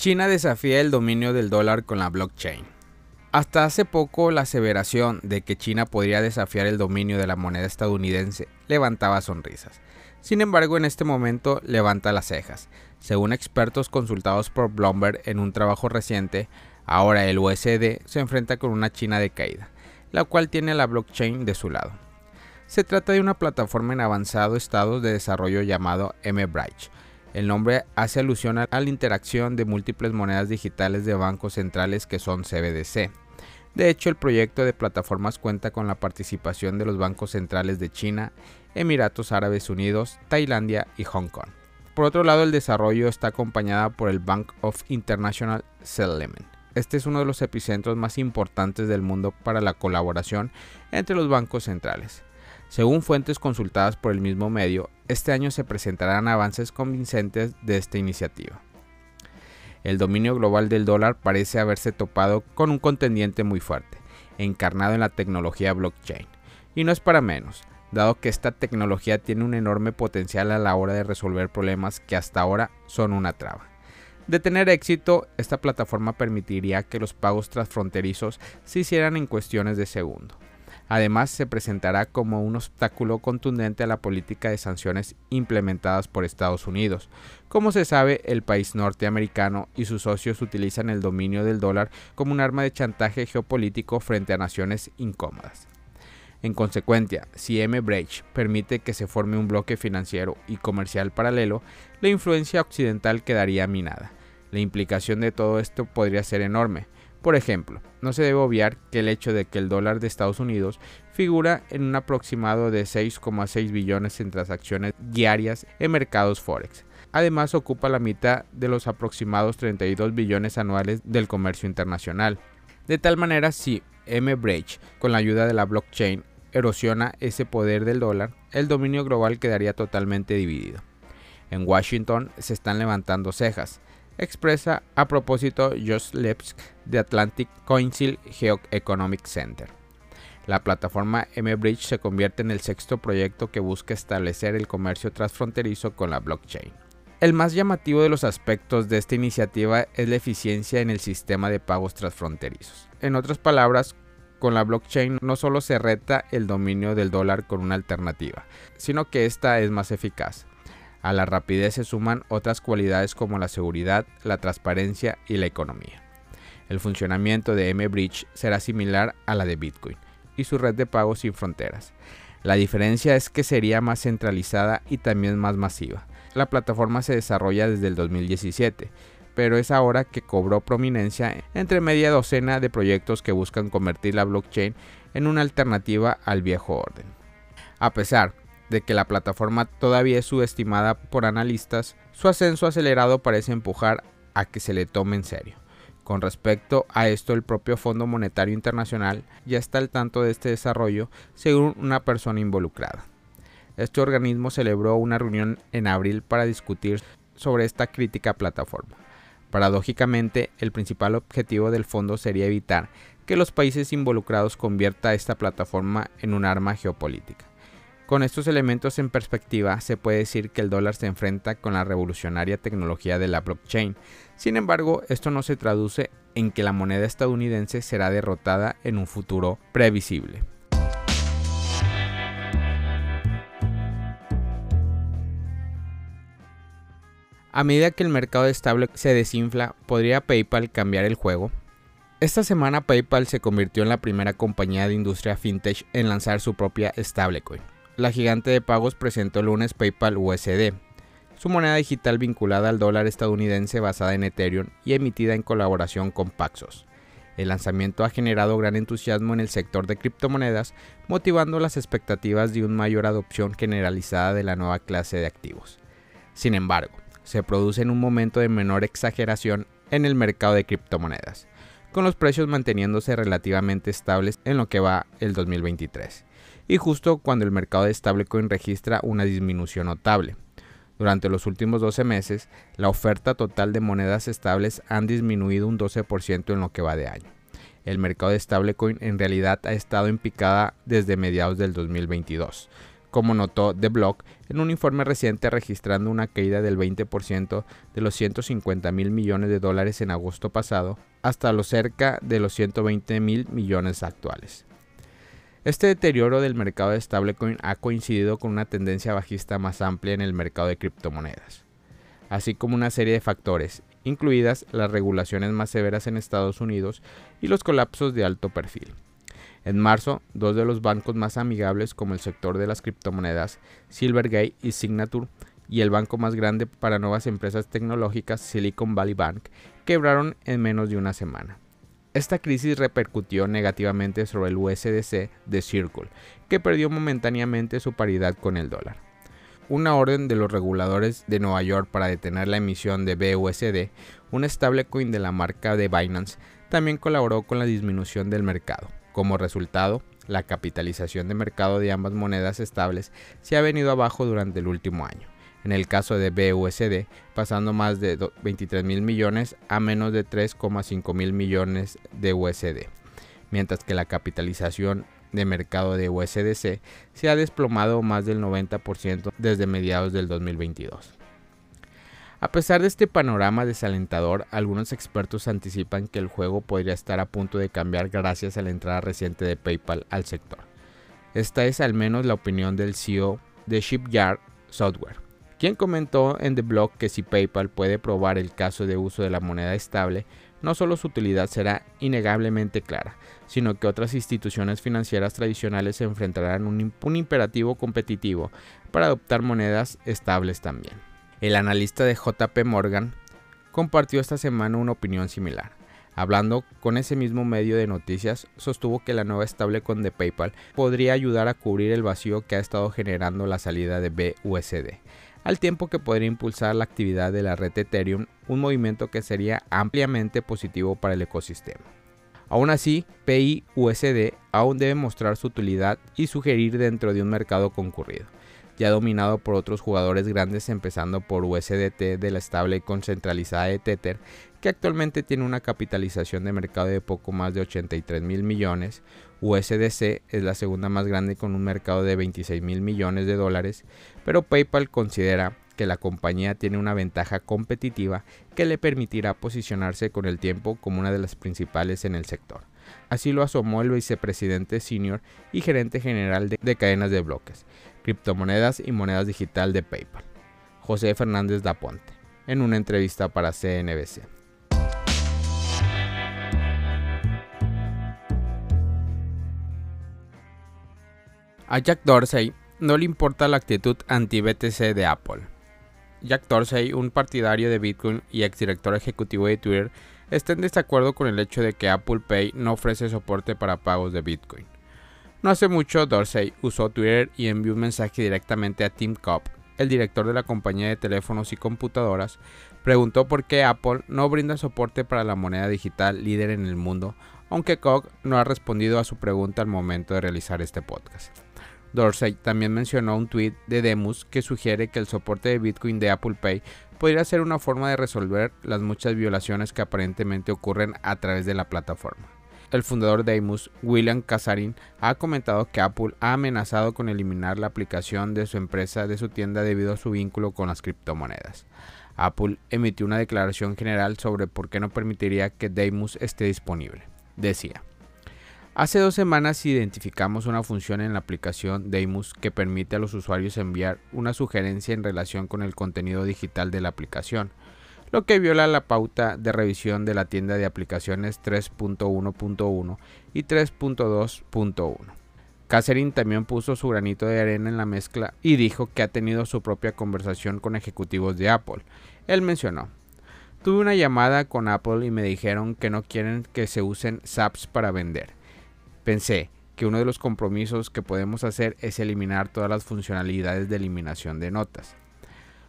China desafía el dominio del dólar con la blockchain. Hasta hace poco la aseveración de que China podría desafiar el dominio de la moneda estadounidense levantaba sonrisas. Sin embargo, en este momento levanta las cejas. Según expertos consultados por Bloomberg en un trabajo reciente, ahora el USD se enfrenta con una China de caída, la cual tiene la blockchain de su lado. Se trata de una plataforma en avanzado estado de desarrollo llamado MBridge, el nombre hace alusión a la interacción de múltiples monedas digitales de bancos centrales que son CBDC. De hecho, el proyecto de plataformas cuenta con la participación de los bancos centrales de China, Emiratos Árabes Unidos, Tailandia y Hong Kong. Por otro lado, el desarrollo está acompañada por el Bank of International Settlement. Este es uno de los epicentros más importantes del mundo para la colaboración entre los bancos centrales. Según fuentes consultadas por el mismo medio, este año se presentarán avances convincentes de esta iniciativa. El dominio global del dólar parece haberse topado con un contendiente muy fuerte, encarnado en la tecnología blockchain. Y no es para menos, dado que esta tecnología tiene un enorme potencial a la hora de resolver problemas que hasta ahora son una traba. De tener éxito, esta plataforma permitiría que los pagos transfronterizos se hicieran en cuestiones de segundo. Además, se presentará como un obstáculo contundente a la política de sanciones implementadas por Estados Unidos. Como se sabe, el país norteamericano y sus socios utilizan el dominio del dólar como un arma de chantaje geopolítico frente a naciones incómodas. En consecuencia, si M-Bridge permite que se forme un bloque financiero y comercial paralelo, la influencia occidental quedaría minada. La implicación de todo esto podría ser enorme, por ejemplo, no se debe obviar que el hecho de que el dólar de Estados Unidos figura en un aproximado de 6,6 billones en transacciones diarias en mercados forex. Además ocupa la mitad de los aproximados 32 billones anuales del comercio internacional. De tal manera, si M-Bridge, con la ayuda de la blockchain, erosiona ese poder del dólar, el dominio global quedaría totalmente dividido. En Washington se están levantando cejas expresa a propósito Josh Lepsk de Atlantic Council Geoeconomic Center. La plataforma MBridge se convierte en el sexto proyecto que busca establecer el comercio transfronterizo con la blockchain. El más llamativo de los aspectos de esta iniciativa es la eficiencia en el sistema de pagos transfronterizos. En otras palabras, con la blockchain no solo se reta el dominio del dólar con una alternativa, sino que esta es más eficaz. A la rapidez se suman otras cualidades como la seguridad, la transparencia y la economía. El funcionamiento de M-Bridge será similar a la de Bitcoin y su red de pagos sin fronteras. La diferencia es que sería más centralizada y también más masiva. La plataforma se desarrolla desde el 2017, pero es ahora que cobró prominencia entre media docena de proyectos que buscan convertir la blockchain en una alternativa al viejo orden. A pesar de que la plataforma todavía es subestimada por analistas, su ascenso acelerado parece empujar a que se le tome en serio. Con respecto a esto, el propio Fondo Monetario Internacional ya está al tanto de este desarrollo, según una persona involucrada. Este organismo celebró una reunión en abril para discutir sobre esta crítica plataforma. Paradójicamente, el principal objetivo del fondo sería evitar que los países involucrados convierta esta plataforma en un arma geopolítica. Con estos elementos en perspectiva, se puede decir que el dólar se enfrenta con la revolucionaria tecnología de la blockchain. Sin embargo, esto no se traduce en que la moneda estadounidense será derrotada en un futuro previsible. A medida que el mercado estable se desinfla, ¿podría PayPal cambiar el juego? Esta semana PayPal se convirtió en la primera compañía de industria fintech en lanzar su propia stablecoin la gigante de pagos presentó el lunes PayPal USD, su moneda digital vinculada al dólar estadounidense basada en Ethereum y emitida en colaboración con Paxos. El lanzamiento ha generado gran entusiasmo en el sector de criptomonedas, motivando las expectativas de una mayor adopción generalizada de la nueva clase de activos. Sin embargo, se produce en un momento de menor exageración en el mercado de criptomonedas, con los precios manteniéndose relativamente estables en lo que va el 2023 y justo cuando el mercado de stablecoin registra una disminución notable. Durante los últimos 12 meses, la oferta total de monedas estables han disminuido un 12% en lo que va de año. El mercado de stablecoin en realidad ha estado en picada desde mediados del 2022, como notó The Block en un informe reciente registrando una caída del 20% de los 150 mil millones de dólares en agosto pasado hasta los cerca de los 120 mil millones actuales. Este deterioro del mercado de stablecoin ha coincidido con una tendencia bajista más amplia en el mercado de criptomonedas, así como una serie de factores, incluidas las regulaciones más severas en Estados Unidos y los colapsos de alto perfil. En marzo, dos de los bancos más amigables como el sector de las criptomonedas, Silvergate y Signature, y el banco más grande para nuevas empresas tecnológicas, Silicon Valley Bank, quebraron en menos de una semana. Esta crisis repercutió negativamente sobre el USDC de Circle, que perdió momentáneamente su paridad con el dólar. Una orden de los reguladores de Nueva York para detener la emisión de BUSD, un stablecoin de la marca de Binance, también colaboró con la disminución del mercado. Como resultado, la capitalización de mercado de ambas monedas estables se ha venido abajo durante el último año en el caso de BUSD, pasando más de 23 mil millones a menos de 3,5 mil millones de USD, mientras que la capitalización de mercado de USDC se ha desplomado más del 90% desde mediados del 2022. A pesar de este panorama desalentador, algunos expertos anticipan que el juego podría estar a punto de cambiar gracias a la entrada reciente de PayPal al sector. Esta es al menos la opinión del CEO de Shipyard Software, quien comentó en The Blog que si PayPal puede probar el caso de uso de la moneda estable, no solo su utilidad será innegablemente clara, sino que otras instituciones financieras tradicionales se enfrentarán a un, un imperativo competitivo para adoptar monedas estables también. El analista de JP Morgan compartió esta semana una opinión similar. Hablando con ese mismo medio de noticias, sostuvo que la nueva stablecoin de PayPal podría ayudar a cubrir el vacío que ha estado generando la salida de BUSD al tiempo que podría impulsar la actividad de la red Ethereum, un movimiento que sería ampliamente positivo para el ecosistema. Aún así, PIUSD aún debe mostrar su utilidad y sugerir dentro de un mercado concurrido, ya dominado por otros jugadores grandes empezando por USDT de la estable concentralizada de Tether, que actualmente tiene una capitalización de mercado de poco más de 83 mil millones, USDC es la segunda más grande con un mercado de 26 mil millones de dólares, pero PayPal considera que la compañía tiene una ventaja competitiva que le permitirá posicionarse con el tiempo como una de las principales en el sector. Así lo asomó el vicepresidente senior y gerente general de, de cadenas de bloques, criptomonedas y monedas digital de PayPal, José Fernández Daponte, en una entrevista para CNBC. A Jack Dorsey no le importa la actitud anti-BTC de Apple. Jack Dorsey, un partidario de Bitcoin y exdirector ejecutivo de Twitter, está en desacuerdo con el hecho de que Apple Pay no ofrece soporte para pagos de Bitcoin. No hace mucho, Dorsey usó Twitter y envió un mensaje directamente a Tim Cobb, el director de la compañía de teléfonos y computadoras, preguntó por qué Apple no brinda soporte para la moneda digital líder en el mundo, aunque Cobb no ha respondido a su pregunta al momento de realizar este podcast. Dorsey también mencionó un tweet de Demus que sugiere que el soporte de Bitcoin de Apple Pay podría ser una forma de resolver las muchas violaciones que aparentemente ocurren a través de la plataforma. El fundador de Demus, William Casarin, ha comentado que Apple ha amenazado con eliminar la aplicación de su empresa de su tienda debido a su vínculo con las criptomonedas. Apple emitió una declaración general sobre por qué no permitiría que Demus esté disponible. Decía, Hace dos semanas identificamos una función en la aplicación Deimus que permite a los usuarios enviar una sugerencia en relación con el contenido digital de la aplicación, lo que viola la pauta de revisión de la tienda de aplicaciones 3.1.1 y 3.2.1. Catherine también puso su granito de arena en la mezcla y dijo que ha tenido su propia conversación con ejecutivos de Apple. Él mencionó, Tuve una llamada con Apple y me dijeron que no quieren que se usen SAPs para vender Pensé que uno de los compromisos que podemos hacer es eliminar todas las funcionalidades de eliminación de notas.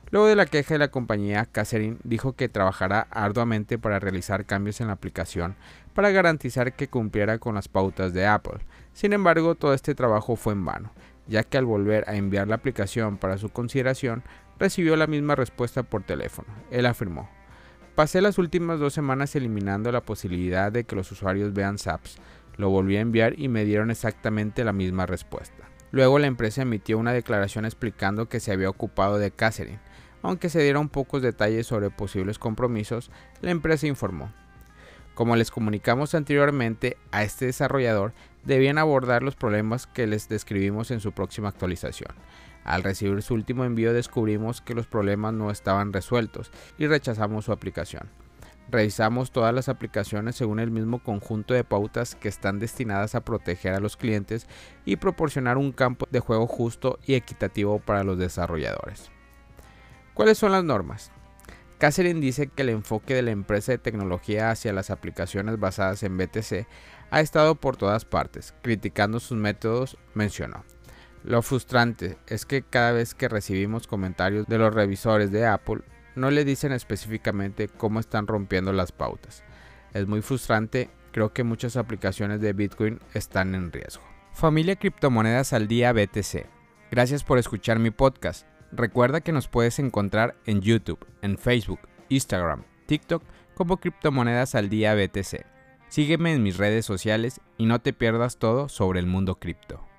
Luego de la queja de la compañía, Catherine dijo que trabajará arduamente para realizar cambios en la aplicación para garantizar que cumpliera con las pautas de Apple. Sin embargo, todo este trabajo fue en vano, ya que al volver a enviar la aplicación para su consideración, recibió la misma respuesta por teléfono. Él afirmó, Pasé las últimas dos semanas eliminando la posibilidad de que los usuarios vean SAPs, lo volví a enviar y me dieron exactamente la misma respuesta. Luego la empresa emitió una declaración explicando que se había ocupado de Catherine. Aunque se dieron pocos detalles sobre posibles compromisos, la empresa informó. Como les comunicamos anteriormente, a este desarrollador debían abordar los problemas que les describimos en su próxima actualización. Al recibir su último envío descubrimos que los problemas no estaban resueltos y rechazamos su aplicación. Revisamos todas las aplicaciones según el mismo conjunto de pautas que están destinadas a proteger a los clientes y proporcionar un campo de juego justo y equitativo para los desarrolladores. ¿Cuáles son las normas? Catherine dice que el enfoque de la empresa de tecnología hacia las aplicaciones basadas en BTC ha estado por todas partes, criticando sus métodos, mencionó. Lo frustrante es que cada vez que recibimos comentarios de los revisores de Apple, no le dicen específicamente cómo están rompiendo las pautas. Es muy frustrante, creo que muchas aplicaciones de Bitcoin están en riesgo. Familia Criptomonedas al Día BTC. Gracias por escuchar mi podcast. Recuerda que nos puedes encontrar en YouTube, en Facebook, Instagram, TikTok como Criptomonedas al Día BTC. Sígueme en mis redes sociales y no te pierdas todo sobre el mundo cripto.